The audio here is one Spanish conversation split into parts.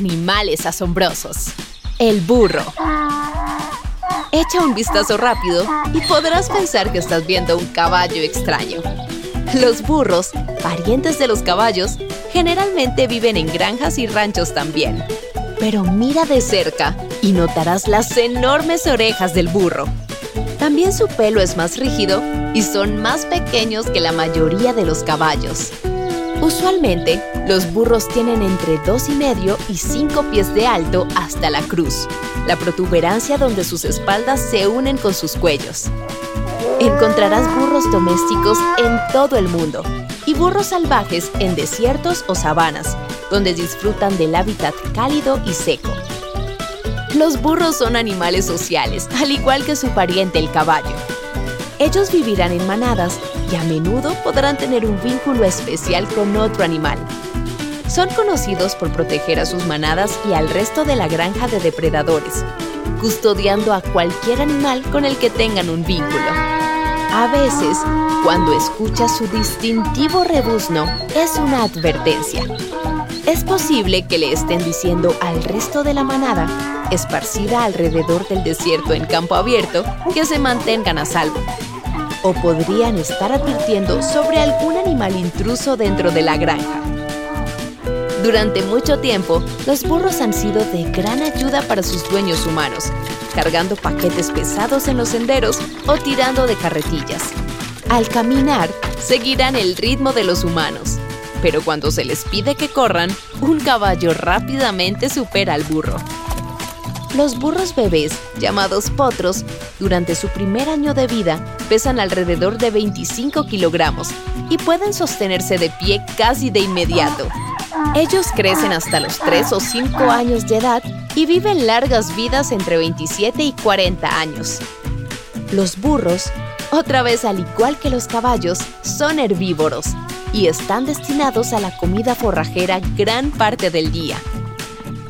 Animales asombrosos. El burro. Echa un vistazo rápido y podrás pensar que estás viendo un caballo extraño. Los burros, parientes de los caballos, generalmente viven en granjas y ranchos también. Pero mira de cerca y notarás las enormes orejas del burro. También su pelo es más rígido y son más pequeños que la mayoría de los caballos. Usualmente, los burros tienen entre 2,5 y 5 pies de alto hasta la cruz, la protuberancia donde sus espaldas se unen con sus cuellos. Encontrarás burros domésticos en todo el mundo y burros salvajes en desiertos o sabanas, donde disfrutan del hábitat cálido y seco. Los burros son animales sociales, al igual que su pariente el caballo. Ellos vivirán en manadas y a menudo podrán tener un vínculo especial con otro animal. Son conocidos por proteger a sus manadas y al resto de la granja de depredadores, custodiando a cualquier animal con el que tengan un vínculo. A veces, cuando escuchas su distintivo rebuzno, es una advertencia. Es posible que le estén diciendo al resto de la manada, esparcida alrededor del desierto en campo abierto, que se mantengan a salvo. O podrían estar advirtiendo sobre algún animal intruso dentro de la granja. Durante mucho tiempo, los burros han sido de gran ayuda para sus dueños humanos, cargando paquetes pesados en los senderos o tirando de carretillas. Al caminar, seguirán el ritmo de los humanos, pero cuando se les pide que corran, un caballo rápidamente supera al burro. Los burros bebés, llamados potros, durante su primer año de vida pesan alrededor de 25 kilogramos y pueden sostenerse de pie casi de inmediato. Ellos crecen hasta los 3 o 5 años de edad y viven largas vidas entre 27 y 40 años. Los burros, otra vez al igual que los caballos, son herbívoros y están destinados a la comida forrajera gran parte del día.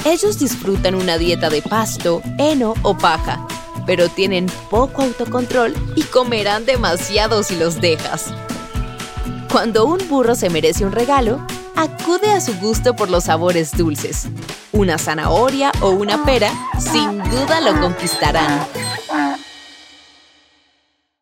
Ellos disfrutan una dieta de pasto, heno o paja, pero tienen poco autocontrol y comerán demasiado si los dejas. Cuando un burro se merece un regalo, acude a su gusto por los sabores dulces. Una zanahoria o una pera sin duda lo conquistarán.